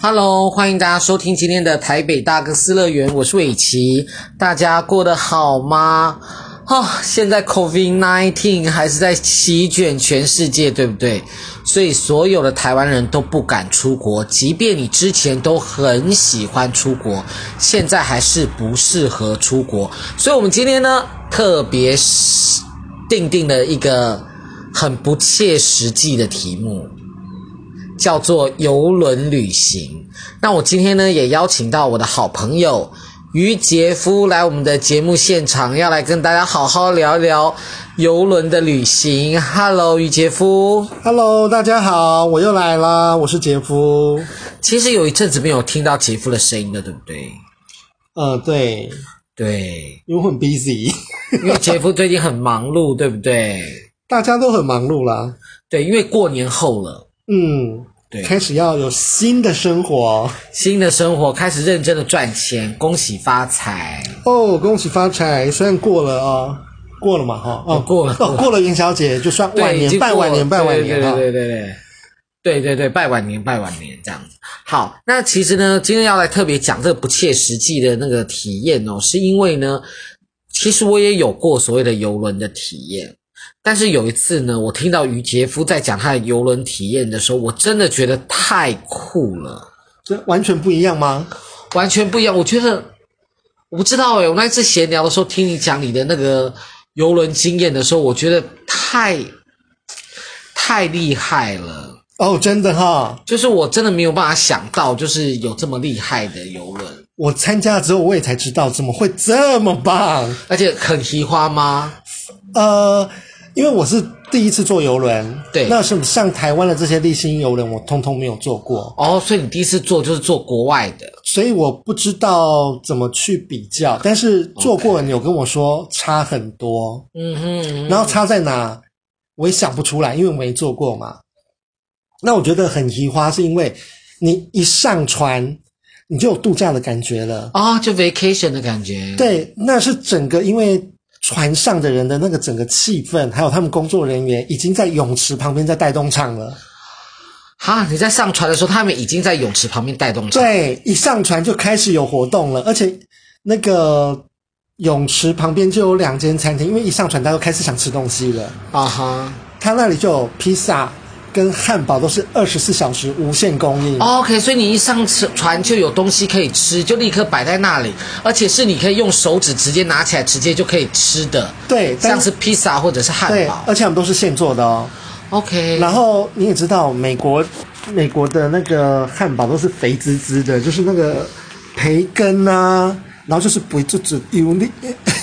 Hello，欢迎大家收听今天的台北大哥斯乐园，我是伟奇，大家过得好吗？啊、哦，现在 COVID-19 还是在席卷全世界，对不对？所以所有的台湾人都不敢出国，即便你之前都很喜欢出国，现在还是不适合出国。所以我们今天呢，特别定定了一个很不切实际的题目。叫做游轮旅行。那我今天呢，也邀请到我的好朋友于杰夫来我们的节目现场，要来跟大家好好聊聊游轮的旅行。Hello，于杰夫。Hello，大家好，我又来啦，我是杰夫。其实有一阵子没有听到杰夫的声音了，对不对？呃，对，对，因为很 busy，因为杰夫最近很忙碌，对不对？大家都很忙碌啦。对，因为过年后了，嗯。对，开始要有新的生活，新的生活开始认真的赚钱，恭喜发财哦！恭喜发财，虽然过了啊、哦，过了嘛哈，哦，过了，哦，过了元宵节就算晚年，拜晚年，拜晚年，对对对对对对，对对对，拜晚年，拜晚年这样子。好，那其实呢，今天要来特别讲这个不切实际的那个体验哦，是因为呢，其实我也有过所谓的游轮的体验。但是有一次呢，我听到于杰夫在讲他的游轮体验的时候，我真的觉得太酷了。这完全不一样吗？完全不一样。我觉得我不知道诶，我那次闲聊的时候听你讲你的那个游轮经验的时候，我觉得太太厉害了。哦，真的哈，就是我真的没有办法想到，就是有这么厉害的游轮。我参加了之后，我也才知道怎么会这么棒，而且很奇花吗？呃。因为我是第一次坐游轮，对，那是像台湾的这些立新游轮，我通通没有坐过。哦，所以你第一次坐就是坐国外的，所以我不知道怎么去比较。但是坐过的你有跟我说差很多，嗯哼，嗯哼，然后差在哪，我也想不出来，因为我没坐过嘛。那我觉得很奇花，是因为你一上船，你就有度假的感觉了啊，哦，就 vacation 的感觉。对，那是整个因为。船上的人的那个整个气氛，还有他们工作人员已经在泳池旁边在带动唱了。哈，你在上船的时候，他们已经在泳池旁边带动唱。对，一上船就开始有活动了，而且那个泳池旁边就有两间餐厅，因为一上船大家都开始想吃东西了。啊哈，他那里就有披萨。跟汉堡都是二十四小时无限供应。OK，所以你一上船就有东西可以吃，就立刻摆在那里，而且是你可以用手指直接拿起来，直接就可以吃的。对，像是披萨或者是汉堡。对，而且我们都是现做的哦。OK，然后你也知道，美国美国的那个汉堡都是肥滋滋的，就是那个培根啊，然后就是不就只有你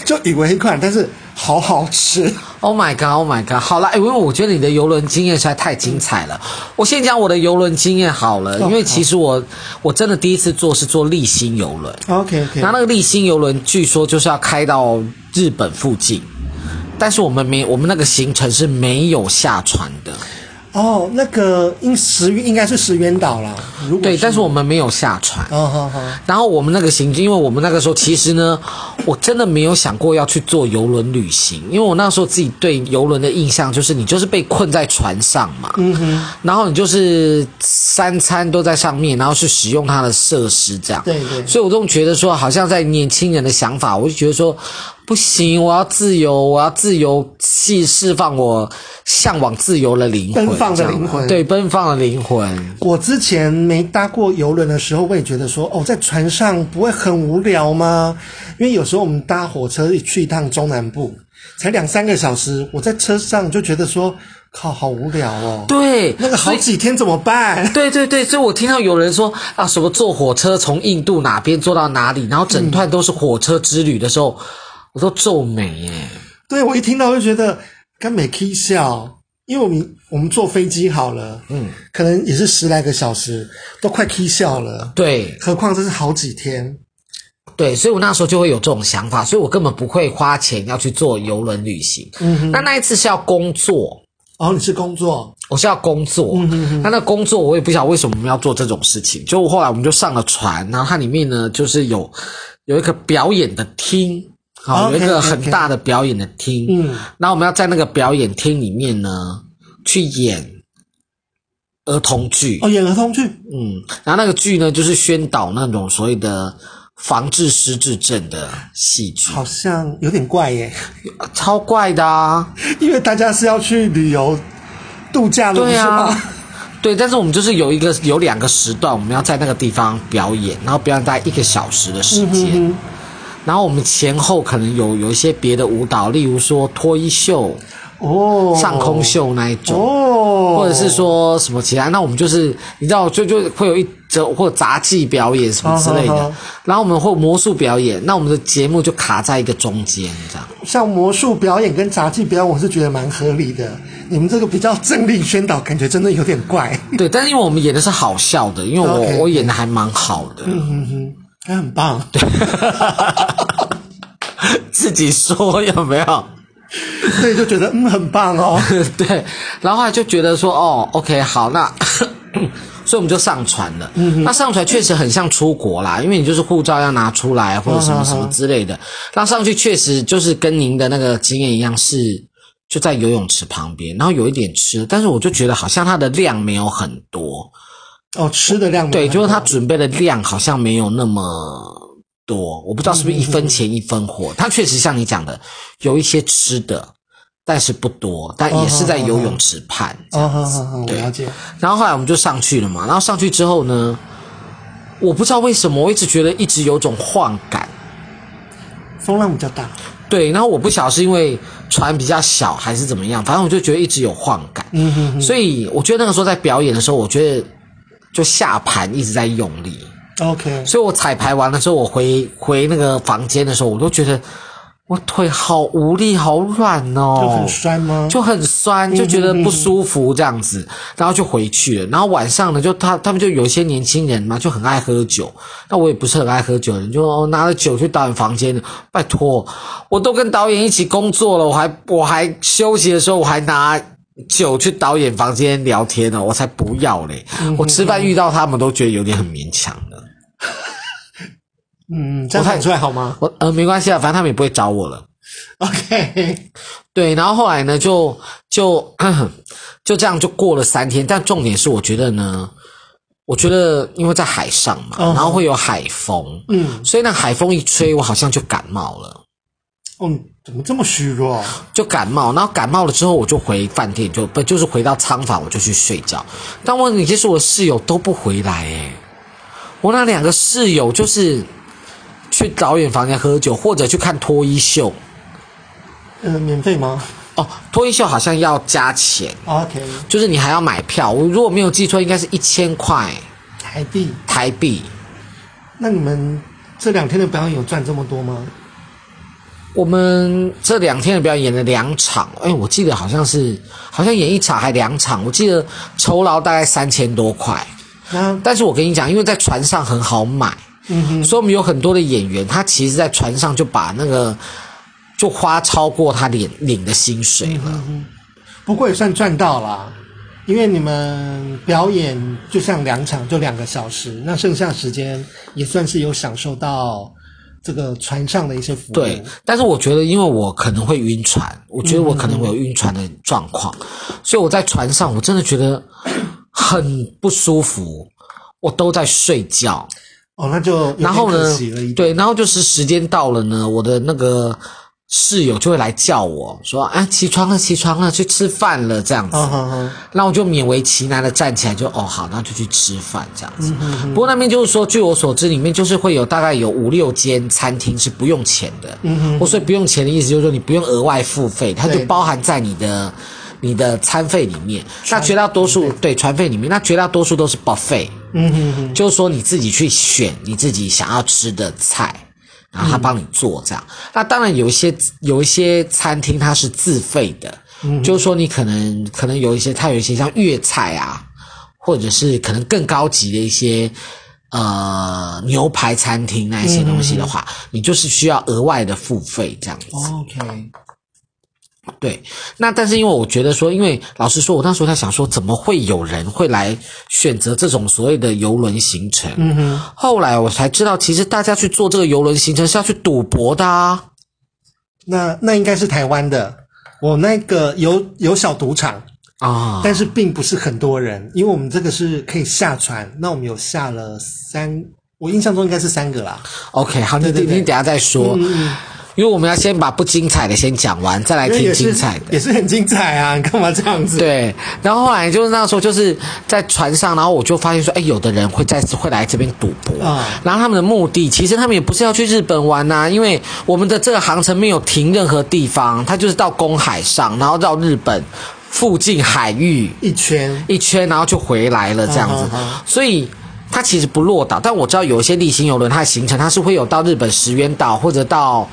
就以为一款，但是。好好吃！Oh my god! Oh my god! 好了，因为我觉得你的游轮经验实在太精彩了。我先讲我的游轮经验好了，因为其实我我真的第一次坐是坐立新游轮。OK OK。那那个立新游轮据说就是要开到日本附近，但是我们没我们那个行程是没有下船的。哦，那个应石应该是石原岛啦。如果对，但是我们没有下船。哦，好好。然后我们那个行程，因为我们那个时候其实呢，我真的没有想过要去坐游轮旅行，因为我那时候自己对游轮的印象就是你就是被困在船上嘛。嗯哼。然后你就是三餐都在上面，然后去使用它的设施这样。对对。所以我总觉得说，好像在年轻人的想法，我就觉得说。不行，我要自由，我要自由去释放我向往自由的灵魂，奔放的灵魂，对，奔放的灵魂。我之前没搭过游轮的时候，我也觉得说，哦，在船上不会很无聊吗？因为有时候我们搭火车去一趟中南部，才两三个小时，我在车上就觉得说，靠，好无聊哦。对，那个好几天怎么办？对对对，所以我听到有人说啊，什么坐火车从印度哪边坐到哪里，然后整段都是火车之旅的时候。嗯我都皱眉。耶，对，我一听到就觉得跟没起笑，因为我们我们坐飞机好了，嗯，可能也是十来个小时，都快 K 笑了，对，何况这是好几天，对，所以我那时候就会有这种想法，所以我根本不会花钱要去做邮轮旅行，嗯哼，那那一次是要工作，哦，你是工作，我是要工作，嗯哼哼，那那工作我也不晓得为什么我们要做这种事情，就后来我们就上了船，然后它里面呢就是有有一个表演的厅。好，有一个很大的表演的厅，嗯，然后我们要在那个表演厅里面呢，去演儿童剧。哦，演儿童剧，嗯，然后那个剧呢，就是宣导那种所谓的防治失智症的戏剧，好像有点怪耶，超怪的啊！因为大家是要去旅游度假的，对啊，是吗？对，但是我们就是有一个有两个时段，我们要在那个地方表演，然后表演大概一个小时的时间，嗯、哼哼然后我们前后可能有有一些别的舞蹈，例如说脱衣秀。哦，上空秀那一种，哦，或者是说什么其他，那我们就是你知道，就就会有一则或杂技表演什么之类的，哦、然后我们会魔术表演，那我们的节目就卡在一个中间这样。像魔术表演跟杂技表演，我是觉得蛮合理的。你们这个比较政令宣导，感觉真的有点怪。对，但是因为我们演的是好笑的，因为我 Okay. 我演的还蛮好的，嗯哼哼，还很棒。对，自己说有没有？所以就觉得嗯很棒哦，对，然后就觉得说哦，OK 好，那 所以我们就上传了。嗯哼，那上传确实很像出国啦，因为你就是护照要拿出来或者什么什么之类的。那上去确实就是跟您的那个经验一样，是就在游泳池旁边，然后有一点吃，但是我就觉得好像它的量没有很多。哦，吃的量对，就是他准备的量好像没有那么。多，我不知道是不是一分钱一分货。它确实像你讲的，有一些吃的，但是不多，但也是在游泳池畔。哦，好好好，我了解。然后后来我们就上去了嘛，然后上去之后呢，我不知道为什么，我一直觉得一直有种晃感，风浪比较大。对，然后我不晓得是因为船比较小还是怎么样，反正我就觉得一直有晃感。嗯哼哼。所以我觉得那个时候在表演的时候，我觉得就下盘一直在用力。OK，所以我彩排完了之后，我回回那个房间的时候，我都觉得我腿好无力、好软哦，就很酸吗？就很酸，就觉得不舒服这样子，然后就回去了。然后晚上呢，就他他们就有一些年轻人嘛，就很爱喝酒。那我也不是很爱喝酒的人，就拿着酒去导演房间。拜托，我都跟导演一起工作了，我还我还休息的时候，我还拿酒去导演房间聊天呢，我才不要嘞！我吃饭遇到他们都觉得有点很勉强的。嗯，这样看出来好吗？我呃没关系啊，反正他们也不会找我了。OK，对，然后后来呢，就就 就这样就过了三天。但重点是，我觉得呢，我觉得因为在海上嘛，然后会有海风，嗯，所以那海风一吹，我好像就感冒了。嗯，怎么这么虚弱？就感冒，然后感冒了之后，我就回饭店，就不就是回到仓房，我就去睡觉。但问题是，我的室友都不回来，诶我那两个室友就是。去导演房间喝酒，或者去看脱衣秀。嗯、呃，免费吗？哦，脱衣秀好像要加钱。OK，就是你还要买票。我如果没有记错，应该是一千块台币。台币。那你们这两天的表演有赚这么多吗？我们这两天的表演演了两场，哎，我记得好像是，好像演一场还两场。我记得酬劳大概三千多块。那但是我跟你讲，因为在船上很好买。嗯哼，所以我们有很多的演员，他其实，在船上就把那个就花超过他领领的薪水了。嗯，不过也算赚到了，因为你们表演就像两场，就两个小时，那剩下时间也算是有享受到这个船上的一些服务。对，但是我觉得，因为我可能会晕船，我觉得我可能会有晕船的状况，嗯，所以我在船上我真的觉得很不舒服，我都在睡觉。哦，那就然后呢？对，然后就是时间到了呢，我的那个室友就会来叫我说：“啊，起床了，起床了，去吃饭了。”这样子，那、嗯、我就勉为其难的站起来就，就哦好，那就去吃饭这样子。嗯、哼哼不过那边就是说，据我所知，里面就是会有大概有五六间餐厅是不用钱的。嗯哼，我所以不用钱的意思就是说，你不用额外付费，它就包含在你的你的餐费里面。那绝大多数对船费里面，那绝大多数都是 buffet。嗯哼哼，就是说你自己去选你自己想要吃的菜，然后他帮你做这样。嗯、那当然有一些有一些餐厅它是自费的，嗯，就是说你可能可能有一些它有一些像粤菜啊，或者是可能更高级的一些呃牛排餐厅那一些东西的话，你就是需要额外的付费这样子。OK。对，那但是因为我觉得说，因为老实说，我那时候在想说，怎么会有人会来选择这种所谓的游轮行程？嗯哼。后来我才知道，其实大家去做这个游轮行程是要去赌博的啊。那那应该是台湾的，我那个有有小赌场，啊，但是并不是很多人，因为我们这个是可以下船，那我们有下了三，我印象中应该是三个啦。OK，好，你等你等下再说。嗯因为我们要先把不精彩的先讲完，再来听精彩的，也是，也是很精彩啊！你干嘛这样子？对，然后后来就是那时候就是在船上，然后我就发现说，哎，有的人会再次会来这边赌博啊。然后他们的目的，其实他们也不是要去日本玩呐、啊，因为我们的这个航程没有停任何地方，他就是到公海上，然后绕日本附近海域一圈一圈，然后就回来了这样子，所以。它其实不落岛，但我知道有一些丽星邮轮，它的行程它是会有到日本石垣岛或者到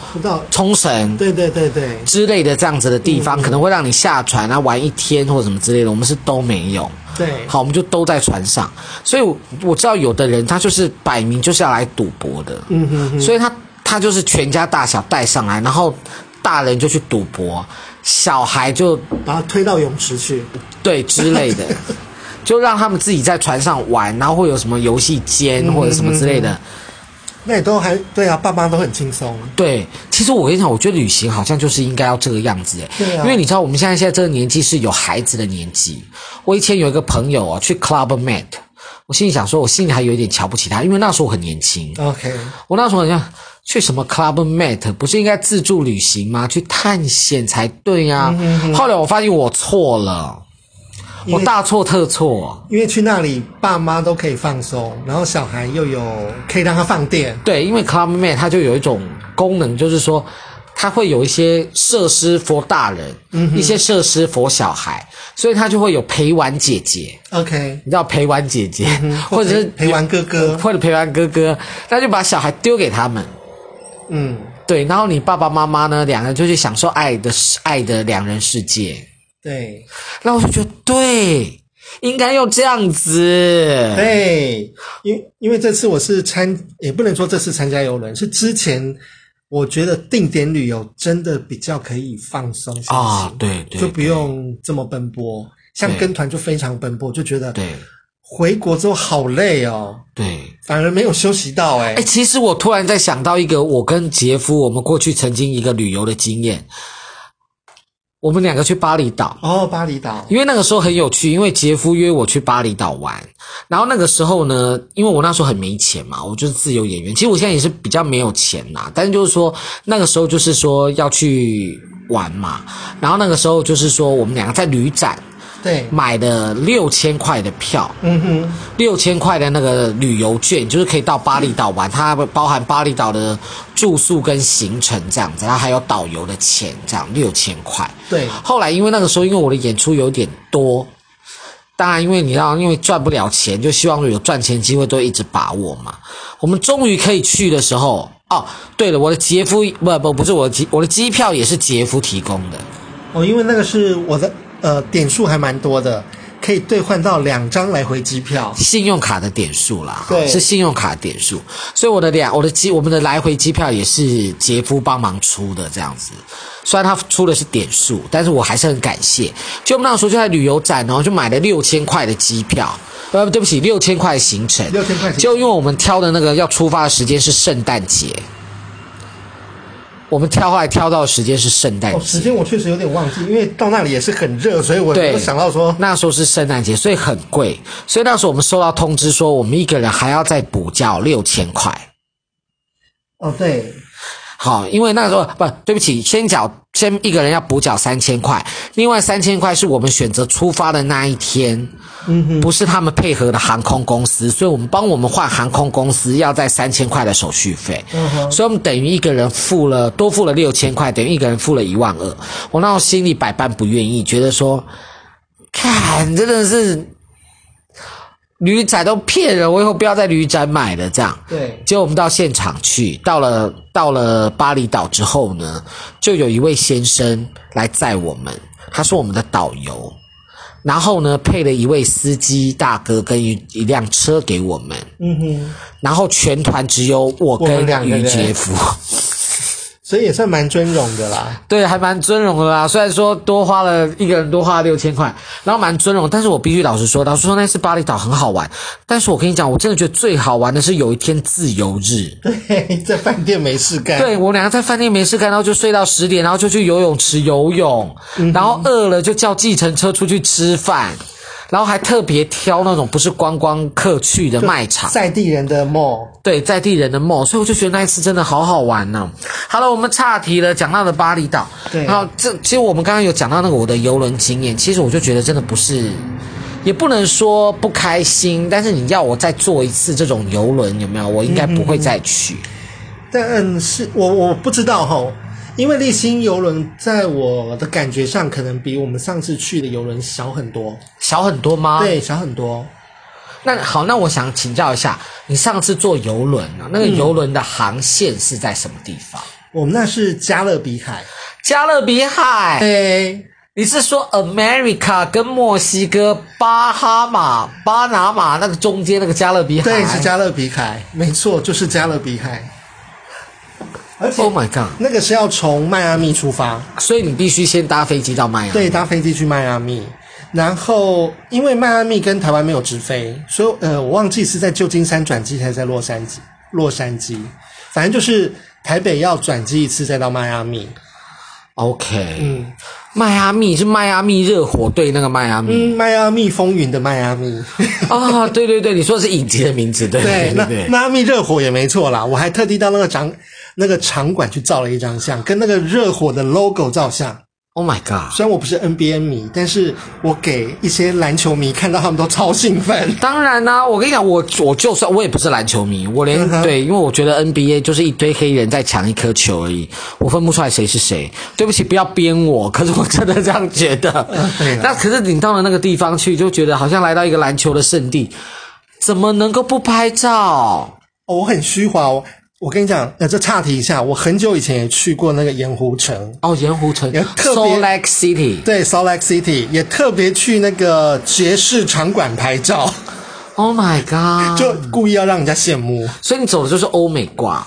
冲绳，对对对对之类的这样子的地方，可能会让你下船啊玩一天或者什么之类的。我们是都没有，对，好，我们就都在船上。所以我知道有的人他就是摆明就是要来赌博的，嗯哼哼，所以他他就是全家大小带上来，然后大人就去赌博，小孩就把他推到泳池去，对之类的。就让他们自己在船上玩，然后会有什么游戏间或者什么之类的，嗯嗯嗯、那也都还对啊，爸妈都很轻松。对，其实我跟你讲，我觉得旅行好像就是应该要这个样子诶，对啊，因为你知道我们现在现在这个年纪是有孩子的年纪。我以前有一个朋友啊，去 Club Med，我心里想说，我心里还有一点瞧不起他，因为那时候我很年轻。OK，我那时候好像去什么 Club Med，不是应该自助旅行吗？去探险才对呀，后来我发现我错了。我大错特错，啊因为去那里爸妈都可以放松，然后小孩又有可以让他放电。对，因为 Club Med 它就有一种功能，就是说它会有一些设施 for 大人，嗯，一些设施 for 小孩，所以它就会有陪玩姐姐。OK，你知道陪玩姐姐，嗯、或者是陪玩哥哥，或者陪玩哥哥，那就把小孩丢给他们。嗯，对，然后你爸爸妈妈呢，两个人就去享受爱的爱的两人世界。对，那我就觉得对，应该要这样子。对，因因为这次我是参，也不能说这次参加游轮，是之前我觉得定点旅游真的比较可以放松心情啊，对对，对，就不用这么奔波。像跟团就非常奔波，就觉得对，回国之后好累哦，对，反而没有休息到哎。哎，其实我突然在想到一个，我跟杰夫我们过去曾经一个旅游的经验。我们两个去巴厘岛。哦，巴厘岛，因为那个时候很有趣，因为杰夫约我去巴厘岛玩，然后那个时候呢，因为我那时候很没钱嘛，我就是自由演员，其实我现在也是比较没有钱啦，但是就是说那个时候就是说要去玩嘛，然后那个时候就是说我们两个在旅展。对，买的六千块的票，嗯哼，六千块的那个旅游券，就是可以到巴厘岛玩，它包含巴厘岛的住宿跟行程这样子，然后还有导游的钱，这样六千块。对，后来因为那个时候，因为我的演出有点多，当然因为你知道，因为赚不了钱，就希望有赚钱机会都一直把握嘛。我们终于可以去的时候，哦，对了，我的杰夫不不不是我的机，我的机票也是杰夫提供的。哦，因为那个是我的。呃，点数还蛮多的，可以兑换到两张来回机票，信用卡的点数啦，对，是信用卡的点数，所以我的两我的机我们的来回机票也是杰夫帮忙出的这样子，虽然他出的是点数，但是我还是很感谢。就我们那时候就在旅游展哦，然后就买了六千块的机票，呃，对不起，六千块的行程，六千块，就因为我们挑的那个要出发的时间是圣诞节。我们挑后来挑到的时间是圣诞节，哦，时间我确实有点忘记，因为到那里也是很热，所以我想到说那时候是圣诞节，所以很贵，所以那时候我们收到通知说，我们一个人还要再补交六千块。哦，对。好，因为那个时候不，对不起，先缴，先一个人要补缴三千块，另外三千块是我们选择出发的那一天，不是他们配合的航空公司，所以我们帮我们换航空公司要在三千块的手续费，嗯哼，所以我们等于一个人付了多付了六千块，等于一个人付了一万二，我那时候心里百般不愿意，觉得说，看真的是。旅展都骗人，我以后不要在旅展买了。这样，对。结果我们到现场去，到了到了巴厘岛之后呢，就有一位先生来载我们，他是我们的导游，然后呢配了一位司机大哥跟一一辆车给我们，嗯哼。然后全团只有我跟于杰夫，所以也算蛮尊荣的啦。对，还蛮尊荣的啦。虽然说多花了一个人多花了六千块，然后蛮尊荣，但是我必须老实说，老实说那次巴厘岛很好玩。但是我跟你讲，我真的觉得最好玩的是有一天自由日。对，在饭店没事干。对，我两个在饭店没事干，然后就睡到十点，然后就去游泳池游泳，嗯、然后饿了就叫计程车出去吃饭。然后还特别挑那种不是观光客去的卖场，在地人的 mall，对，在地人的 mall，所以我就觉得那一次真的好好玩呢。好了，我们岔题了，讲到了巴厘岛，对，然后这其实我们刚刚有讲到那个我的游轮经验，其实我就觉得真的不是，也不能说不开心，但是你要我再坐一次这种游轮，有没有？我应该不会再去。嗯、但是我我不知道哈。因为丽星邮轮在我的感觉上，可能比我们上次去的邮轮小很多。小很多吗？对，小很多。那好，那我想请教一下，你上次坐邮轮啊，那个邮轮的航线是在什么地方？嗯、我们那是加勒比海。加勒比海。对，你是说 America 跟墨西哥、巴哈马、巴拿马那个中间那个加勒比海？对，是加勒比海，没错，就是加勒比海。而且，Oh my God，那个是要从迈阿密出发，所以你必须先搭飞机到迈阿密。对，搭飞机去迈阿密，然后因为迈阿密跟台湾没有直飞，所以呃，我忘记是在旧金山转机还是在洛杉矶。洛杉矶，反正就是台北要转机一次，再到迈阿密。OK，嗯，迈阿密是迈阿密热火队那个迈阿密，嗯，迈阿密风云的迈阿密。啊、哦，对对对，你说的是影集的名字，对对对，对，迈阿密热火也没错啦，我还特地到那个场。那个场馆去照了一张相，跟那个热火的 logo 照相。Oh my god！虽然我不是 NBA 迷，但是我给一些篮球迷看到，他们都超兴奋。当然啦、啊，我跟你讲，我我就算我也不是篮球迷，我连、嗯、对，因为我觉得 NBA 就是一堆黑人在抢一颗球而已，我分不出来谁是谁。对不起，不要编我，可是我真的这样觉得。嗯、那可是你到了那个地方去，就觉得好像来到一个篮球的圣地，怎么能够不拍照？哦、我很虚华哦。我跟你讲，呃，这岔题一下，我很久以前也去过那个盐湖城哦，盐湖城也特别 Salt Lake City，对，Salt Lake City 也特别去那个爵士场馆拍照。Oh my god！就故意要让人家羡慕，所以你走的就是欧美挂。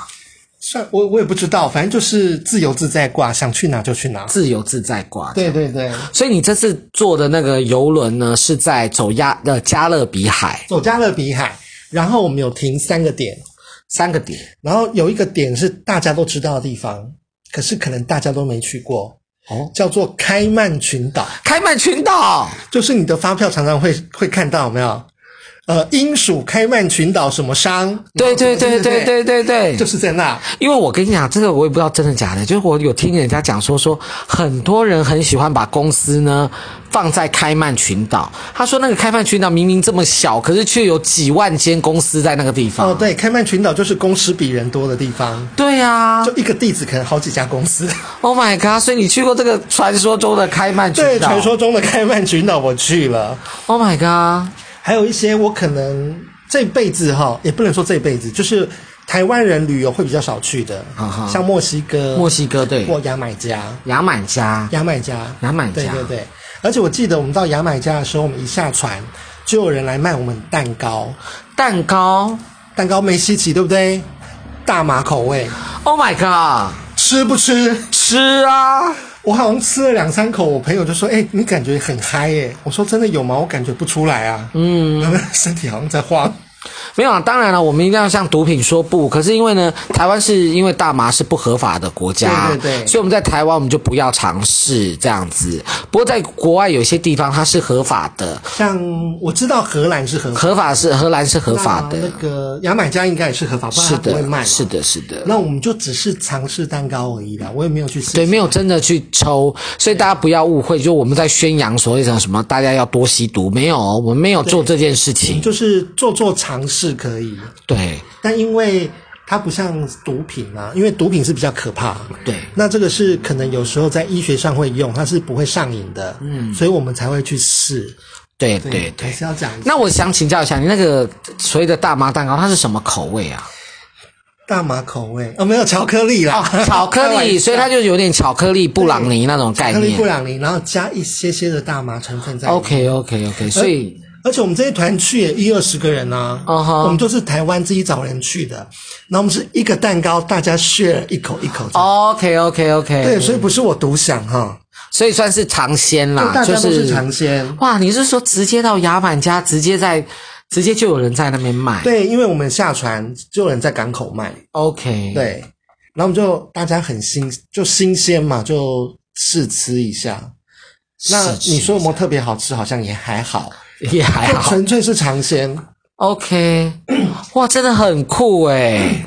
算我我也不知道，反正就是自由自在挂，想去哪就去哪，自由自在挂。对对对。所以你这次坐的那个游轮呢，是在走亚呃加勒比海，走加勒比海，然后我们有停三个点。三个点，然后有一个点是大家都知道的地方，可是可能大家都没去过哦，叫做开曼群岛。开曼群岛就是你的发票常常会会看到，有没有？呃，英属开曼群岛什么商？对对对对对对对，就是在那。因为我跟你讲，这个我也不知道真的假的，就是我有听人家讲说，说很多人很喜欢把公司呢放在开曼群岛。他说那个开曼群岛明明这么小，可是却有几万间公司在那个地方。哦，对，开曼群岛就是公司比人多的地方。对呀，就一个地址可能好几家公司。Oh my god！所以你去过这个传说中的开曼群岛？对，传说中的开曼群岛我去了。Oh my god！还有一些我可能这辈子哈，也不能说这辈子，就是台湾人旅游会比较少去的，像墨西哥、墨西哥对，或牙买加、牙买加、牙买加、牙买加，对对对。而且我记得我们到牙买加的时候，我们一下船就有人来卖我们蛋糕，蛋糕，蛋糕没稀奇，对不对？大麻口味，Oh my god，吃不吃？吃啊！我好像吃了两三口，我朋友就说：“哎、欸，你感觉很嗨耶？”我说：“真的有吗？我感觉不出来啊。”嗯，身体好像在晃。没有啊，当然了，我们一定要向毒品说不。可是因为呢，台湾是因为大麻是不合法的国家，对对对，所以我们在台湾我们就不要尝试这样子。不过在国外有些地方它是合法的，像我知道荷兰是合法，合法是荷兰是合法的，那个牙买加应该也是合法，不然它不会卖。是的，是的，是的。那我们就只是尝试蛋糕而已啦，我也没有去对，没有真的去抽，所以大家不要误会，就我们在宣扬所谓的什么大家要多吸毒，没有，我们没有做这件事情，就是做做尝试可以。对，但因为它不像毒品啊，因为毒品是比较可怕。对，那这个是可能有时候在医学上会用，它是不会上瘾的。嗯，所以我们才会去试。对对对，还是要讲。那我想请教一下，你那个所谓的大麻蛋糕，它是什么口味啊？大麻口味哦，没有巧克力啦，哦、巧克力，所以它就有点巧克力布朗尼那种概念。巧克力布朗尼，然后加一些些的大麻成分在。OK OK OK，所以。而且我们这一团去也一二十个人呢、啊，uh huh. 我们都是台湾自己找人去的。然后我们是一个蛋糕，大家 share 一口一口。OK OK OK。对，所以不是我独享哈，所以算是尝鲜啦，大家都是尝鲜。哇，你是说直接到亚满家，直接在，直接就有人在那边卖？对，因为我们下船就有人在港口卖。OK。对，然后我们就大家很新，就新鲜嘛，就试吃一下。那你说有没有特别好吃？好像也还好。也还好，纯粹是尝鲜。OK，哇，真的很酷诶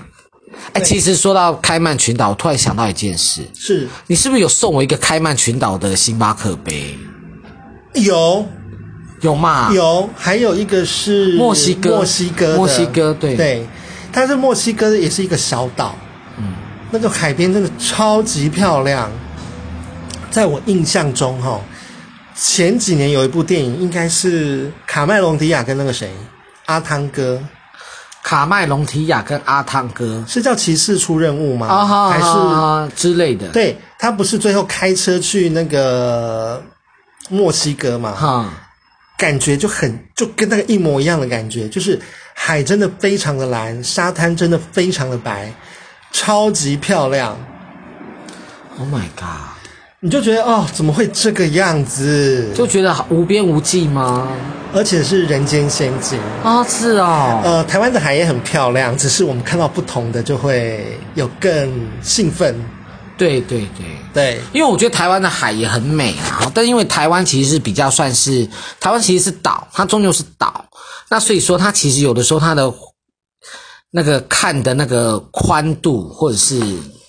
哎、欸，其实说到开曼群岛，我突然想到一件事，是。你是不是有送我一个开曼群岛的星巴克杯？有，有吗？有，还有一个是墨西哥，墨西哥，墨西哥，对。对，但是墨西哥也是一个小岛，嗯，那个海边真的超级漂亮，在我印象中，哈。前几年有一部电影，应该是卡麦隆迪亚跟那个谁，阿汤哥，卡麦隆提亚跟阿汤哥是叫骑士出任务吗？啊哈，还是啊之类的？对，他不是最后开车去那个墨西哥嘛？哈，感觉就很就跟那个一模一样的感觉，就是海真的非常的蓝，沙滩真的非常的白，超级漂亮。Oh my god！你就觉得哦，怎么会这个样子？就觉得无边无际吗？而且是人间仙境啊、哦！是哦。呃，台湾的海也很漂亮，只是我们看到不同的就会有更兴奋。对对对对，因为我觉得台湾的海也很美啊。但因为台湾其实是比较算是台湾其实是岛，它终究是岛。那所以说它其实有的时候它的那个看的那个宽度或者是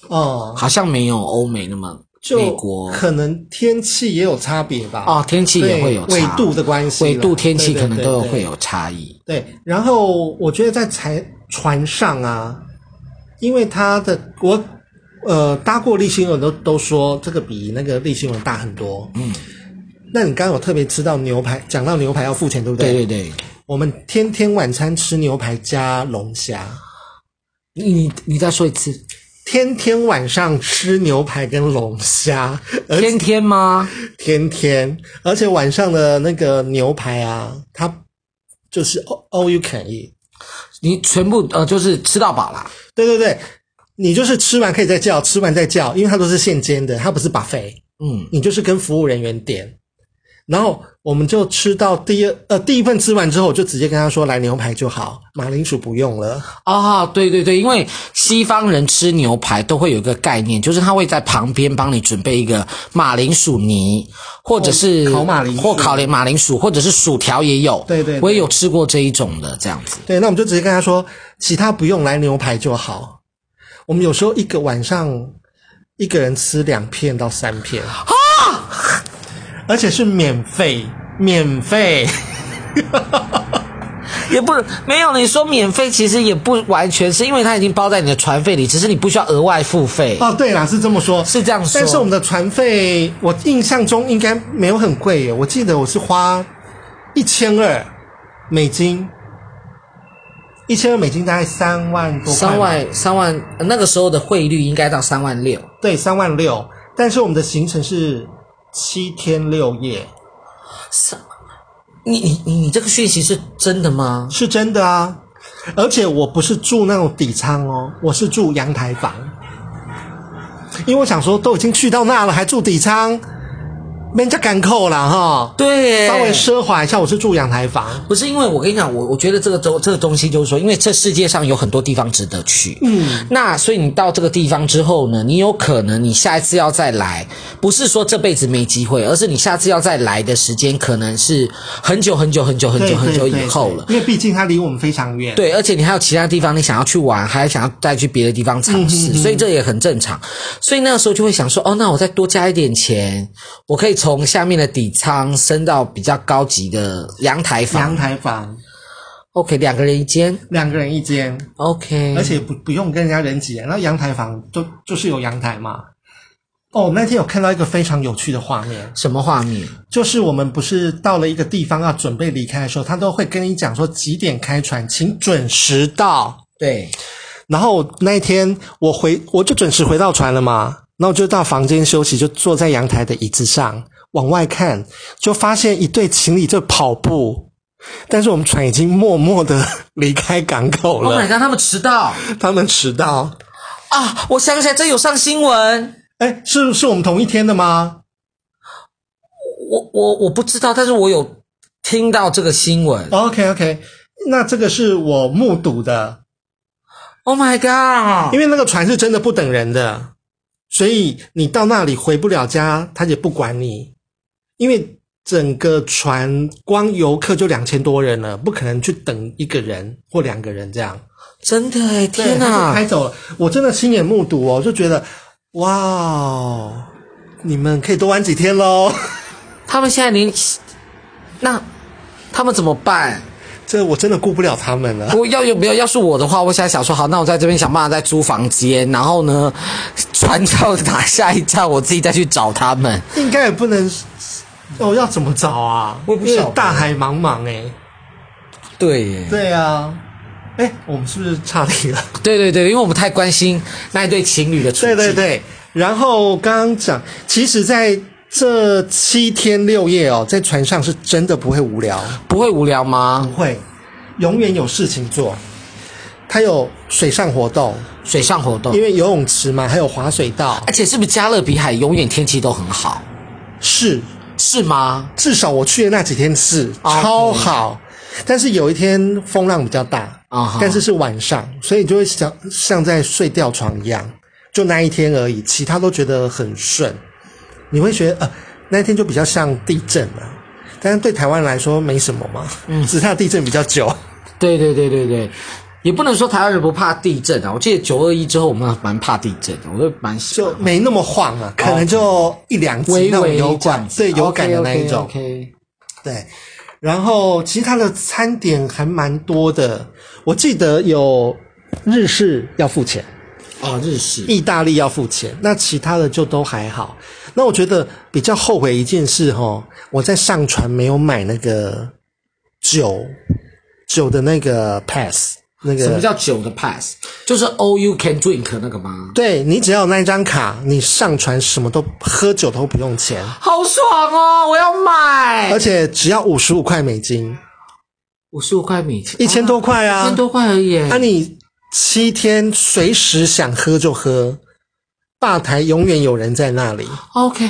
哦，好像没有欧美那么。就可能天气也有差别吧。哦，天气也会有差，纬度的关系，纬度天气可能都有会有差异。对，然后我觉得在船船上啊，因为它的我呃搭过立新轮都都说这个比那个立新轮大很多。嗯，那你刚刚有特别吃到牛排，讲到牛排要付钱，对不对？对对对，我们天天晚餐吃牛排加龙虾。你你你再说一次。天天晚上吃牛排跟龙虾，天天吗？天天，而且晚上的那个牛排啊，它就是 all you can eat，你全部呃就是吃到饱啦。对对对，你就是吃完可以再叫，吃完再叫，因为它都是现煎的，它不是 buffet。嗯，你就是跟服务人员点。然后我们就吃到第二呃第一份吃完之后，我就直接跟他说，来牛排就好，马铃薯不用了。啊、哦，对对对，因为西方人吃牛排都会有一个概念，就是他会在旁边帮你准备一个马铃薯泥，或者是烤马铃薯，或烤连马铃薯，或者是薯条也有。对，对对，我也有吃过这一种的这样子。对，那我们就直接跟他说，其他不用，来牛排就好。我们有时候一个晚上一个人吃两片到三片。啊而且是免费，免费，也不是没有你说免费，其实也不完全是因为它已经包在你的船费里，只是你不需要额外付费。哦，对啦，是这么说，是这样说。但是我们的船费，我印象中应该没有很贵耶，我记得我是花一千二美金，一千二美金大概三万多块。三万三万，那个时候的汇率应该到三万六。对，三万六。但是我们的行程是。七天六夜，什么？你你你你这个讯息是真的吗？是真的啊，而且我不是住那种底舱哦，我是住阳台房，因为我想说都已经去到那了，还住底舱。人家敢扣了哈，对，稍微奢华一下。我是住阳台房，不是因为我跟你讲，我我觉得这个东这个东西就是说，因为这世界上有很多地方值得去，嗯，那所以你到这个地方之后呢，你有可能你下一次要再来，不是说这辈子没机会，而是你下次要再来的时间可能是很久很久很久很久很久以后了，因为毕竟它离我们非常远，对，而且你还有其他地方你想要去玩，还想要再去别的地方尝试，嗯、哼哼所以这也很正常。所以那个时候就会想说，哦，那我再多加一点钱，我可以从下面的底舱升到比较高级的阳台房。阳台房，OK，两个人一间，两个人一间，OK，而且不不用跟人家人挤，然后阳台房就就是有阳台嘛。哦，那天有看到一个非常有趣的画面，什么画面？就是我们不是到了一个地方要准备离开的时候，他都会跟你讲说几点开船，请准时到。对，然后那一天我回我就准时回到船了嘛，然后就到房间休息，就坐在阳台的椅子上。往外看，就发现一对情侣在跑步，但是我们船已经默默的离开港口了。Oh my god！他们迟到，他们迟到啊！我想起来，这有上新闻。哎，是是我们同一天的吗？我我我不知道，但是我有听到这个新闻。OK OK，那这个是我目睹的。Oh my god！因为那个船是真的不等人的，所以你到那里回不了家，他也不管你，因为。整个船光游客就两千多人了，不可能去等一个人或两个人这样。真的哎，天哪！开走了，我真的亲眼目睹哦，就觉得哇哦，你们可以多玩几天喽。他们现在连那他们怎么办？这我真的顾不了他们了。我要有没有？要是我的话，我现在想说，好，那我在这边想办法再租房间，然后呢，船到打下一站，我自己再去找他们。应该也不能。哦，要怎么找啊？我不晓得，大海茫茫哎。对耶，对啊。哎，我们是不是差题了？对对对，因为我们太关心那一对情侣的处境。对对对。然后刚刚讲，其实在这七天六夜哦，在船上是真的不会无聊。不会无聊吗？不会，永远有事情做。它有水上活动，水上活动，因为游泳池嘛，还有滑水道。而且是不是加勒比海永远天气都很好？是。是吗？至少我去的那几天是、okay. 超好，但是有一天风浪比较大啊，uh -huh. 但是是晚上，所以你就会像像在睡吊床一样，就那一天而已，其他都觉得很顺。你会觉得呃，那一天就比较像地震了，但是对台湾来说没什么嘛，嗯，只是它地震比较久。对对对对对。也不能说台湾人不怕地震啊！我记得九二一之后，我们蛮怕地震的，我都蛮喜欢就没那么晃啊，可能就一两级那种有感，对有感的那一种。Okay, okay, okay. 对，然后其他的餐点还蛮多的，我记得有日式要付钱啊，日式、意大利要付钱，那其他的就都还好。那我觉得比较后悔一件事哦，我在上船没有买那个酒酒的那个 pass。那个什么叫酒的 pass？就是 all you can drink 那个吗？对，你只要有那一张卡，你上船什么都喝酒都不用钱，好爽哦！我要买，而且只要五十五块美金，五十五块美金，一千多块啊，一千多块而已。那、啊、你七天随时想喝就喝，吧台永远有人在那里。OK。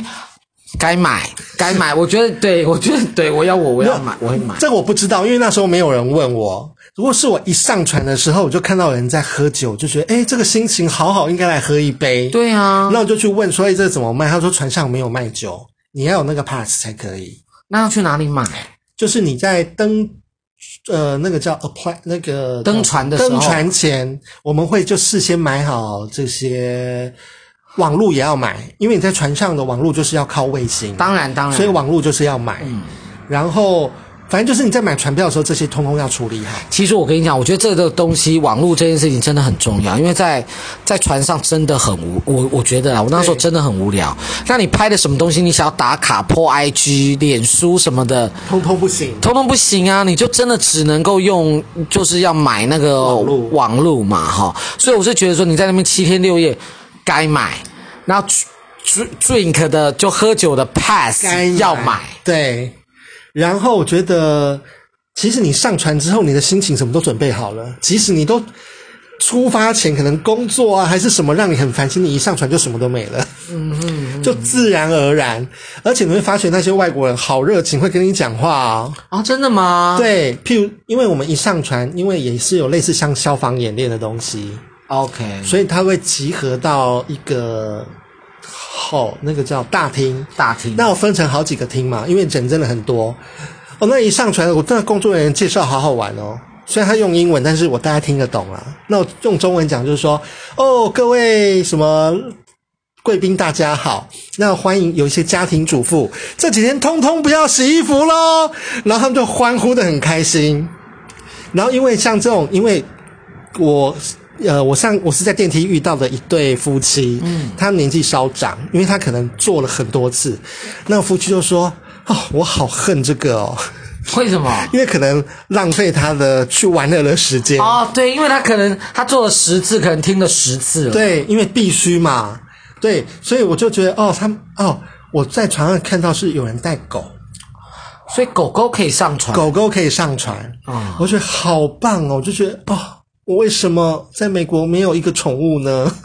该买，该买，我觉得对，我觉得对，我要我我要买，我会买。这个我不知道，因为那时候没有人问我。如果是我一上船的时候，我就看到有人在喝酒，就觉得诶这个心情好好，应该来喝一杯。对啊，那我就去问说，诶这个怎么卖？他说船上没有卖酒，你要有那个 pass 才可以。那要去哪里买？就是你在登，呃，那个叫 apply 那个登船的时候，登船前，我们会就事先买好这些。网路也要买，因为你在船上的网路就是要靠卫星。当然，当然，所以网路就是要买。嗯，然后反正就是你在买船票的时候，这些通通要处理好。其实我跟你讲，我觉得这个东西，网络这件事情真的很重要，因为在在船上真的很无，我我觉得啊，我那时候真的很无聊。那你拍的什么东西，你想要打卡、po IG、脸书什么的，通通不行，通通不行啊！你就真的只能够用，就是要买那个网路网路嘛，哈。所以我是觉得说，你在那边七天六夜。该买，然后 drink 的就喝酒的 pass 要买，对。然后我觉得，其实你上船之后，你的心情什么都准备好了。即使你都出发前可能工作啊，还是什么让你很烦心，你一上船就什么都没了，嗯嗯，就自然而然。而且你会发现那些外国人好热情，会跟你讲话啊。啊，真的吗？对，譬如因为我们一上船，因为也是有类似像消防演练的东西。OK，所以他会集合到一个后，那个叫大厅，大厅。那我分成好几个厅嘛，因为人真的很多。哦，那一上传，我真的工作人员介绍好好玩哦。虽然他用英文，但是我大概听得懂啊。那我用中文讲就是说，哦，各位什么贵宾大家好，那欢迎有一些家庭主妇，这几天通通不要洗衣服喽。然后他们就欢呼的很开心。然后因为像这种，因为我。呃，我上我是在电梯遇到的一对夫妻，嗯，他年纪稍长，因为他可能做了很多次，那个夫妻就说：“哦，我好恨这个哦，为什么？因为可能浪费他的去玩乐的时间哦，对，因为他可能他做了十次，可能听了十次了，对，因为必须嘛，对，所以我就觉得哦，他哦，我在船上看到是有人带狗，所以狗狗可以上船，狗狗可以上船啊！我觉得好棒哦，我就觉得哦，我为什么在美国没有一个宠物呢？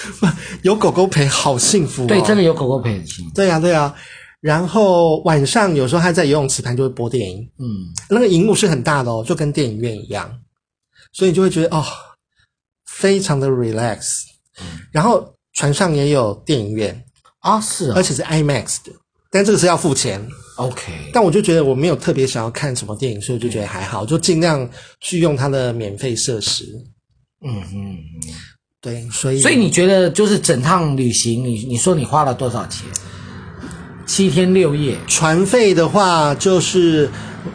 有狗狗陪，好幸福哦。对，真的有狗狗陪很幸福。对呀，对呀。然后晚上有时候他在游泳池旁就会播电影，嗯，那个荧幕是很大的哦，就跟电影院一样，所以你就会觉得哦，非常的 relax。嗯，然后船上也有电影院啊，是啊，而且是 IMAX 的，但这个是要付钱。OK，但我就觉得我没有特别想要看什么电影，所以我就觉得还好，就尽量去用它的免费设施。嗯嗯嗯，对，所以所以你觉得就是整趟旅行，你你说你花了多少钱？七天六夜，船费的话就是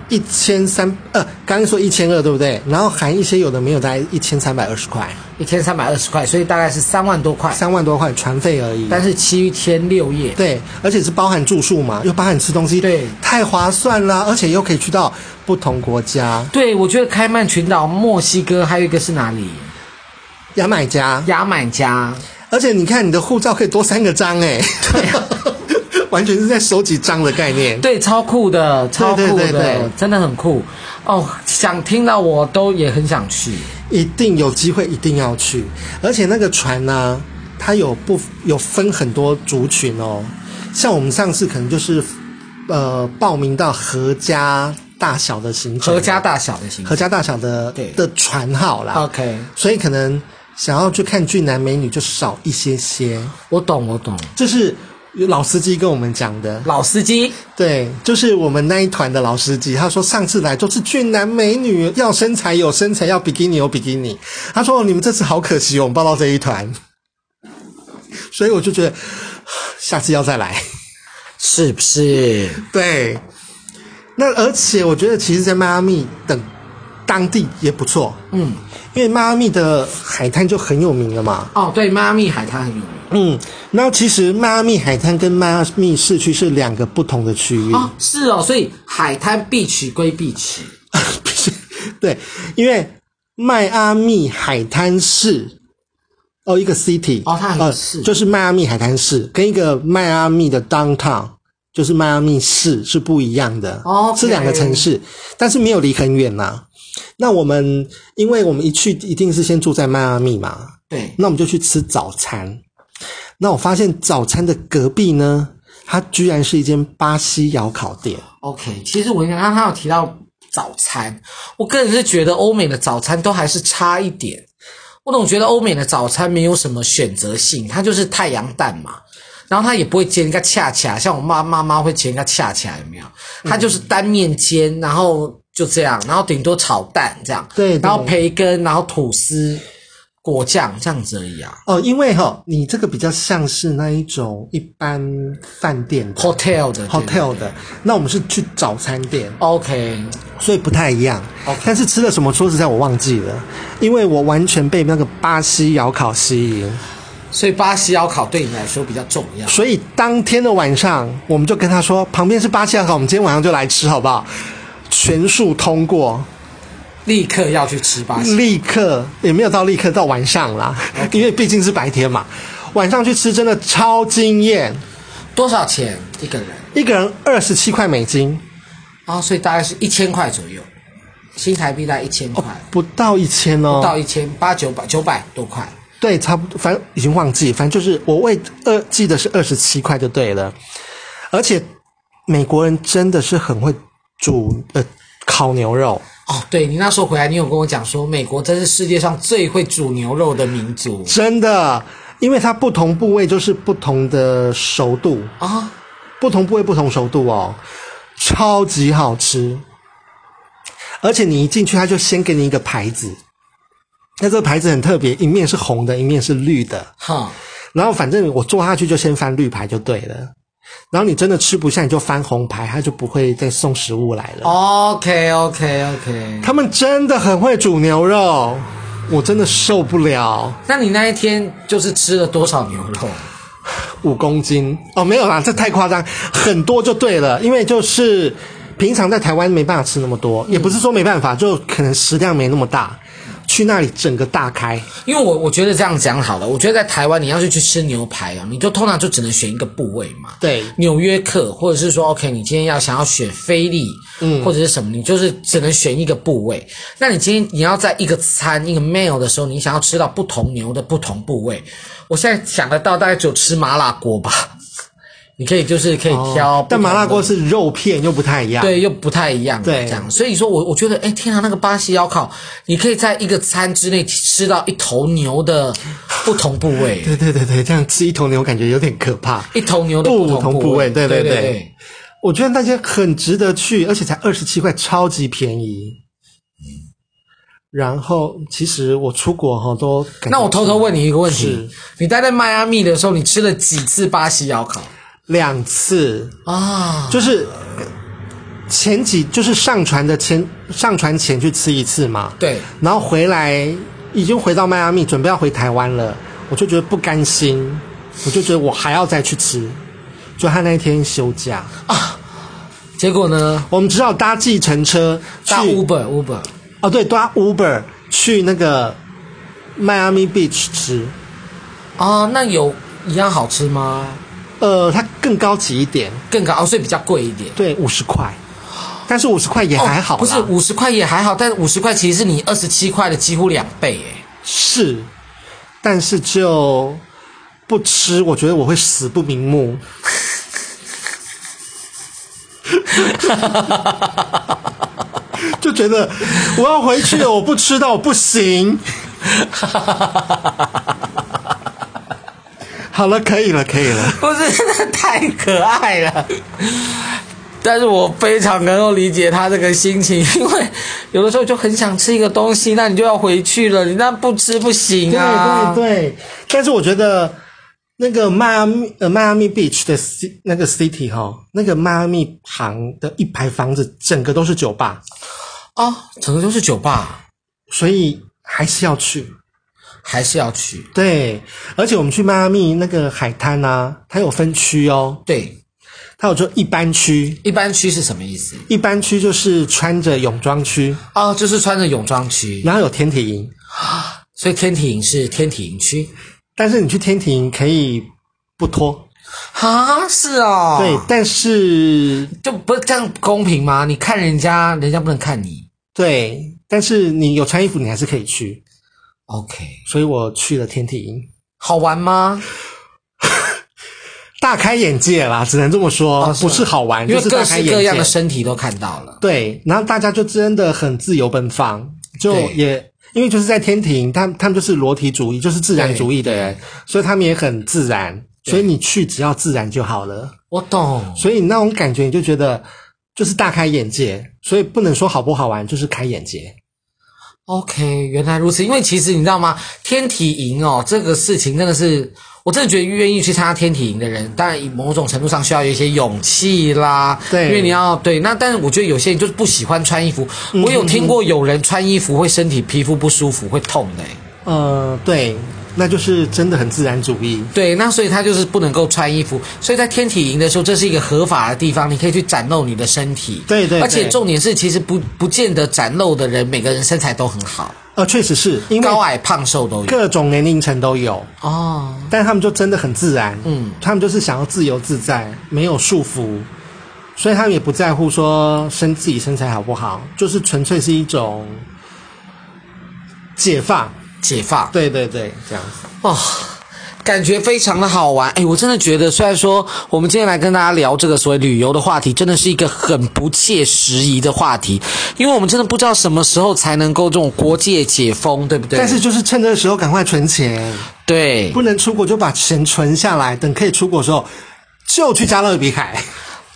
一千三，呃，刚刚说一千二，对不对？然后含一些有的没有，大概一千三百二十块，一千三百二十块，所以大概是三万多块，三万多块船费而已。但是七天六夜，对，而且是包含住宿嘛，又包含吃东西，对，太划算了，而且又可以去到不同国家。对，我觉得开曼群岛、墨西哥，还有一个是哪里？牙买加，牙买加。而且你看，你的护照可以多三个章，哎，对啊。完全是在收集章的概念，对，超酷的，超酷的，对对对对，真的很酷哦！想听到我都也很想去，一定有机会，一定要去。而且那个船呢、啊，它有不有分很多族群哦，像我们上次可能就是呃报名到合家大小的行程，合家大小的行程，合家大小的对的船号啦。OK，所以可能想要去看俊男美女就少一些些。我懂，我懂，就是。有老司机跟我们讲的，老司机对，就是我们那一团的老司机。他说上次来都是俊男美女，要身材有身材，要比基尼有比基尼。他说你们这次好可惜，我们报到这一团，所以我就觉得下次要再来，是不是？对。那而且我觉得，其实，在迈阿密等当地也不错，嗯，因为迈阿密的海滩就很有名了嘛。哦，对，迈阿密海滩很有名。嗯，那其实迈阿密海滩跟迈阿密市区是两个不同的区域。哦，是哦，所以海滩必取归必取。对，因为迈阿密海滩市哦，一个 city 哦，它很市，就是迈阿密海滩市跟一个迈阿密的 downtown，就是迈阿密市是不一样的哦，okay，是两个城市，但是没有离很远呐，啊。那我们因为我们一去一定是先住在迈阿密嘛，对，那我们就去吃早餐。那我发现早餐的隔壁呢，它居然是一间巴西窑烤店。OK，其实我刚刚他有提到早餐，我个人是觉得欧美的早餐都还是差一点。我总觉得欧美的早餐没有什么选择性，它就是太阳蛋嘛，然后它也不会煎一个恰恰，像我妈妈妈会煎一个恰恰，有没有？它就是单面煎，然后就这样，然后顶多炒蛋这样，对，然后培根，然后吐司。果酱这样子而已啊！哦，因为哈、哦，你这个比较像是那一种一般饭店的 hotel 的 hotel 的，那我们是去早餐店，OK，所以不太一样。OK，但是吃了什么？说实在，我忘记了，因为我完全被那个巴西窑烤吸引，所以巴西窑烤对你来说比较重要。所以当天的晚上，我们就跟他说，旁边是巴西窑烤，我们今天晚上就来吃好不好？全数通过。立刻要去吃巴西，立刻也没有到立刻到晚上啦.因为毕竟是白天嘛。晚上去吃真的超惊艳。多少钱一个人？一个人二十七块美金，啊、哦，所以大概是一千块左右，新台币大概一千块，不到一千哦，不到一千八九百九百多块，对，差不多，反正已经忘记，反正就是我为二记得是二十七块就对了。而且美国人真的是很会煮呃烤牛肉。哦，对，你那时候回来，你有跟我讲说，美国真是世界上最会煮牛肉的民族，真的，因为它不同部位就是不同的熟度。啊，不同部位不同熟度哦，超级好吃，而且你一进去，他就先给你一个牌子，那这个牌子很特别，一面是红的，一面是绿的，哈，然后反正我坐下去就先翻绿牌就对了。然后你真的吃不下，你就翻红牌，他就不会再送食物来了。OK OK OK，他们真的很会煮牛肉，我真的受不了。那你那一天就是吃了多少牛肉？五公斤哦，没有啦，这太夸张，很多就对了。因为就是平常在台湾没办法吃那么多，也不是说没办法，就可能食量没那么大。去那里整个大开。因为我我觉得这样讲好了，我觉得在台湾你要是去吃牛排啊，你就通常就只能选一个部位嘛。对，纽约客或者是说 OK，你今天要想要选菲力，嗯，或者是什么，你就是只能选一个部位。那你今天你要在一个餐一个 meal 的时候，你想要吃到不同牛的不同部位，我现在想得到大概只有吃麻辣锅吧。你可以就是可以挑，但麻辣锅是肉片又不太一样，对，又不太一样，对，这样。所以说我我觉得，诶天啊，那个巴西烧烤，你可以在一个餐之内吃到一头牛的不同部位。对对对对，这样吃一头牛感觉有点可怕。一头牛的不同部位，不同部位对对对，对对对。我觉得那些很值得去，而且才二十七块，超级便宜。然后，其实我出国哈都，那我偷偷问你一个问题：你待在迈阿密的时候，你吃了几次巴西烧烤？两次。啊，就是前几就是上船的前上船前去吃一次嘛，对，然后回来已经回到迈阿密，准备要回台湾了，我就觉得不甘心，我就觉得我还要再去吃，就他那一天休假。啊，结果呢，我们只好搭计程车，搭 Uber Uber，哦对，搭 Uber 去那个迈阿密 Beach 吃，啊，那有一样好吃吗？呃，它更高级一点，更高，所以比较贵一点。对，五十块，但是五十块也还好，哦。不是五十块也还好，但是五十块其实是你二十七块的几乎两倍诶。是，但是就不吃，我觉得我会死不瞑目。就觉得我要回去了，我不吃到我不行。好了，可以了，可以了。不是，真的太可爱了。但是我非常能够理解他这个心情，因为有的时候就很想吃一个东西，那你就要回去了，你那不吃不行啊。对对对。但是我觉得那个迈阿密呃迈阿密 Beach 的 C 那个 City 哈，那个迈阿密旁的一排房子，整个都是酒吧啊，整个都是酒吧，所以还是要去。还是要去，对，而且我们去迈阿密那个海滩啊，它有分区哦，对，它有说一般区，一般区是什么意思？一般区就是穿着泳装区。哦，就是穿着泳装区，然后有天体营，所以天体营是天体营区，但是你去天体营可以不脱。啊？是哦，对，但是就不这样公平吗？你看人家，人家不能看你，对，但是你有穿衣服，你还是可以去。OK，所以我去了天体营，好玩吗？大开眼界啦，只能这么说，哦、是不是好玩，因为各式各样的身体都看到了。对，然后大家就真的很自由奔放，就也因为就是在天庭，他他们就是裸体主义，就是自然主义的人，所以他们也很自然，所以你去只要自然就好了。我懂，所以你那种感觉你就觉得就是大开眼界，所以不能说好不好玩，就是开眼界。OK，原来如此。因为其实你知道吗？天体营哦，这个事情真的是，我真的觉得愿意去参加天体营的人，当然以某种程度上需要有一些勇气啦。对，因为你要对那，但是我觉得有些人就是不喜欢穿衣服。嗯、我有听过有人穿衣服会身体皮肤不舒服，会痛的。呃，对。那就是真的很自然主义，对，那所以他就是不能够穿衣服，所以在天体营的时候，这是一个合法的地方，你可以去展露你的身体，对对，对，而且重点是，其实不不见得展露的人，每个人身材都很好，呃，确实是，因为高矮胖瘦都有，各种年龄层都有。哦，但他们就真的很自然，嗯，他们就是想要自由自在，没有束缚，所以他们也不在乎说身自己身材好不好，就是纯粹是一种解放。解放，对对对，这样子哦，感觉非常的好玩。哎，我真的觉得，虽然说我们今天来跟大家聊这个所谓旅游的话题，真的是一个很不切实宜的话题，因为我们真的不知道什么时候才能够这种国界解封，对不对？但是就是趁这个时候赶快存钱，对，不能出国就把钱存下来，等可以出国的时候就去加勒比海。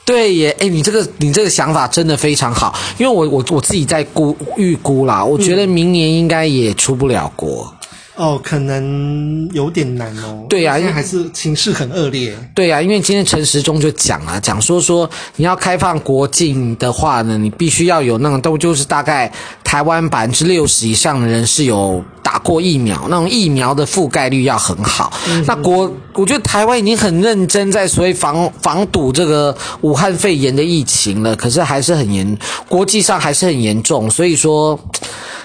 对耶，哎，你这个你这个想法真的非常好，因为我我我自己在估预估啦，我觉得明年应该也出不了国。哦，可能有点难哦。对呀、啊，因为还是情势很恶劣。对呀、啊，因为今天陈时中就讲啊，讲说说你要开放国境的话呢，你必须要有那种都就是大概台湾百分之六十以上的人是有打过疫苗，那种疫苗的覆盖率要很好。嗯、那国，我觉得台湾已经很认真在所谓防防堵这个武汉肺炎的疫情了，可是还是很严，国际上还是很严重，所以说。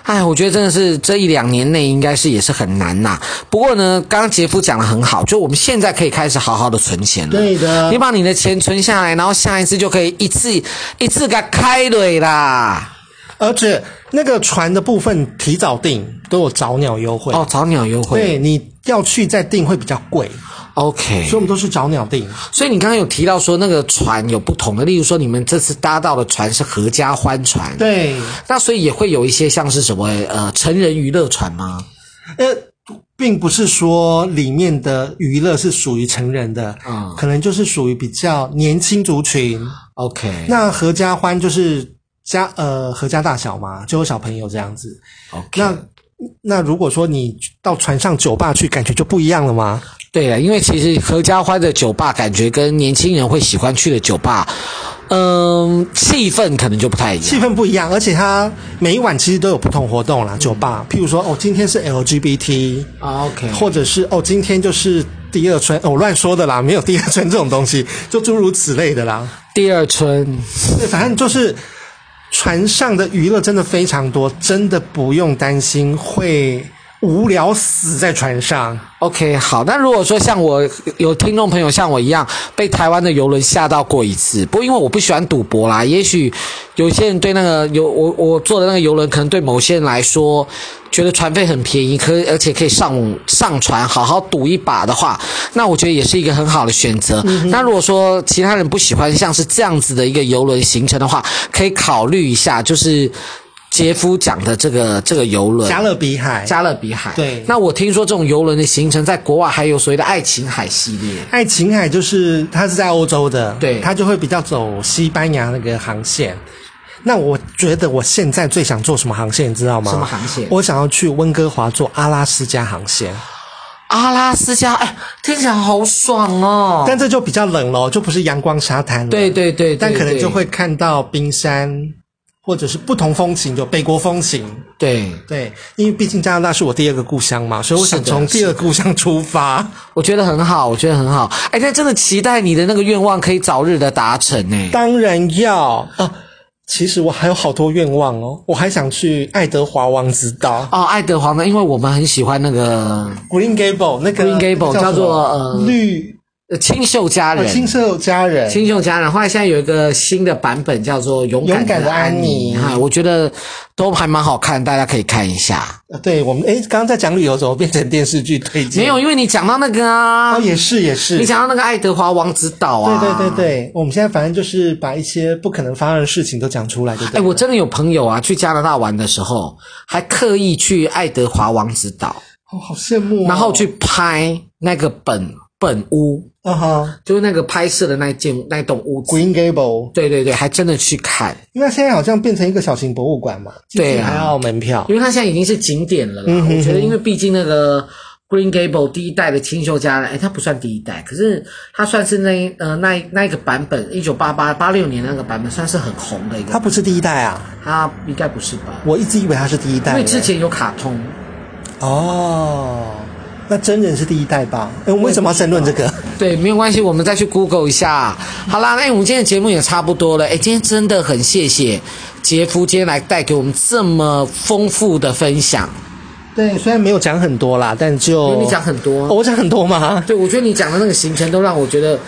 哎，我觉得真的是这一两年内应该是也是很难呐。不过呢，刚刚杰夫讲的很好，就我们现在可以开始好好的存钱了。对的，你把你的钱存下来，然后下一次就可以一次一次给它开累啦。而且那个船的部分提早订都有早鸟优惠哦，早鸟优惠。对，你要去再订会比较贵。OK，所以我们都是找鸟定。所以你刚刚有提到说那个船有不同的，例如说你们这次搭到的船是合家欢船，对。那所以也会有一些像是什么呃成人娱乐船吗？呃，并不是说里面的娱乐是属于成人的，嗯，可能就是属于比较年轻族群。OK，那合家欢就是。家呃，合家大小嘛，就有小朋友这样子。OK，那那如果说你到船上酒吧去，感觉就不一样了吗？对啊，因为其实合家欢的酒吧感觉跟年轻人会喜欢去的酒吧，嗯，气氛可能就不太一样。气氛不一样，而且它每一晚其实都有不同活动啦。嗯、酒吧，譬如说哦，今天是 LGBT，OK，、okay、或者是哦，今天就是第二春，哦，我乱说的啦，没有第二春这种东西，就诸如此类的啦。第二春，对，反正就是。船上的娱乐真的非常多，真的不用担心会无聊死在船上。OK，好。那如果说像我有听众朋友像我一样被台湾的游轮吓到过一次，不过因为我不喜欢赌博啦，也许有些人对那个游我我坐的那个游轮，可能对某些人来说觉得船费很便宜，可而且可以上上船好好赌一把的话，那我觉得也是一个很好的选择。嗯、那如果说其他人不喜欢像是这样子的一个游轮行程的话，可以考虑一下，就是。杰夫讲的这个这个游轮，加勒比海，加勒比海。对，那我听说这种游轮的行程，在国外还有所谓的爱琴海系列。爱琴海就是它是在欧洲的，对，它就会比较走西班牙那个航线。那我觉得我现在最想做什么航线，你知道吗？什么航线？我想要去温哥华做阿拉斯加航线。阿拉斯加，哎，听起来好爽哦！但这就比较冷咯，就不是阳光沙滩了。对对对，对，但可能就会看到冰山。或者是不同风情，就北国风情。对对，因为毕竟加拿大是我第二个故乡嘛，所以我想从第二个故乡出发。我觉得很好，我觉得很好。哎，但真的期待你的那个愿望可以早日的达成呢。当然要啊！其实我还有好多愿望哦，我还想去爱德华王子岛。哦，爱德华呢？因为我们很喜欢那个 Green Gable，那个 Green Gable 叫做呃绿。呃，清秀佳人，清秀佳人，清秀佳人。后来现在有一个新的版本，叫做勇敢的安妮。哈，我觉得都还蛮好看，大家可以看一下。对我们，哎刚刚在讲旅游，怎么变成电视剧推荐？没有，因为你讲到那个啊，哦，也是也是，你讲到那个爱德华王子岛啊。对对对对，我们现在反正就是把一些不可能发生的事情都讲出来，对不对？哎我真的有朋友啊，去加拿大玩的时候，还刻意去爱德华王子岛，哦，好羡慕哦。然后去拍那个本。本屋，啊哈，就是那个拍摄的那间那栋屋子，Green Gable，对对对，还真的去看，因为它现在好像变成一个小型博物馆嘛，对，还要门票，因为它现在已经是景点了啦。嗯哼哼，我觉得，因为毕竟那个 Green Gable 第一代的清秀佳人，诶它不算第一代，可是它算是那呃那那一个版本，一九八八八六年那个版本算是很红的一个。它不是第一代啊？它应该不是吧？我一直以为它是第一代，因为之前有卡通。哦。那真人是第一代吧？哎，为什么要争论这个？对，没有关系，我们再去 Google 一下。好啦，那我们今天的节目也差不多了。哎，今天真的很谢谢杰夫今天来带给我们这么丰富的分享。对，虽然没有讲很多啦，但就你讲很多，哦，我讲很多吗？对，我觉得你讲的那个行程都让我觉得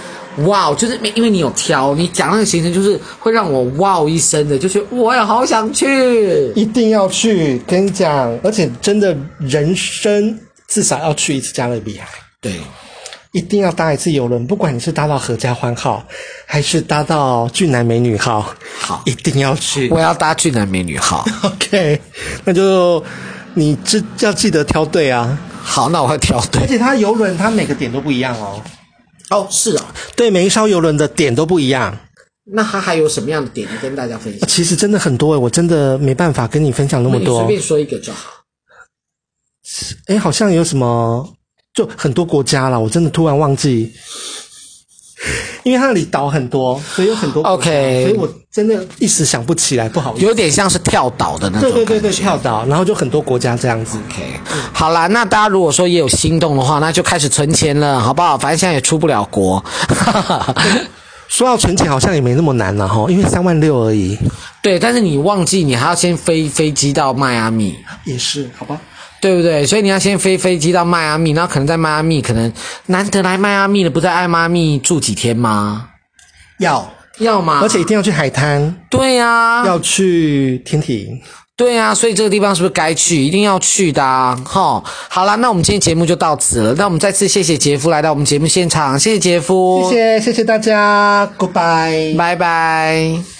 哇，就是因为你有挑，你讲那个行程就是会让我哇一声的，就是我也好想去，一定要去。跟你讲，而且真的人生。至少要去一次加勒比海，对，一定要搭一次游轮，不管你是搭到合家欢号，还是搭到俊男美女号，好，一定要去。我要搭俊男美女号，OK，那就你这要记得挑对啊。好，那我会挑对。而且它游轮它每个点都不一样哦。哦，是啊，对，每一艘游轮的点都不一样。那它还有什么样的点跟大家分享？其实真的很多诶，我真的没办法跟你分享那么多。你随便说一个就好。哎，好像有什么，就很多国家啦，我真的突然忘记，因为它那里岛很多，所以有很多国家，OK，所以我真的一时想不起来，不好意思。有点像是跳岛的那种，对对对对，跳岛，然后就很多国家这样子。OK，嗯，好啦，那大家如果说也有心动的话，那就开始存钱了，好不好？反正现在也出不了国。说要存钱好像也没那么难了、啊、哈，因为三万六而已。对，但是你忘记你还要先飞飞机到迈阿密，也是好吧？对不对？所以你要先飞飞机到迈阿密，然后可能在迈阿密，可能难得来迈阿密的，不在迈阿密住几天吗？要要吗？而且一定要去海滩。对呀、啊，要去天体。对啊，所以这个地方是不是该去？一定要去的啊！齁，好啦，那我们今天节目就到此了。那我们再次谢谢杰夫来到我们节目现场，谢谢杰夫，谢谢谢谢大家，Goodbye，拜拜。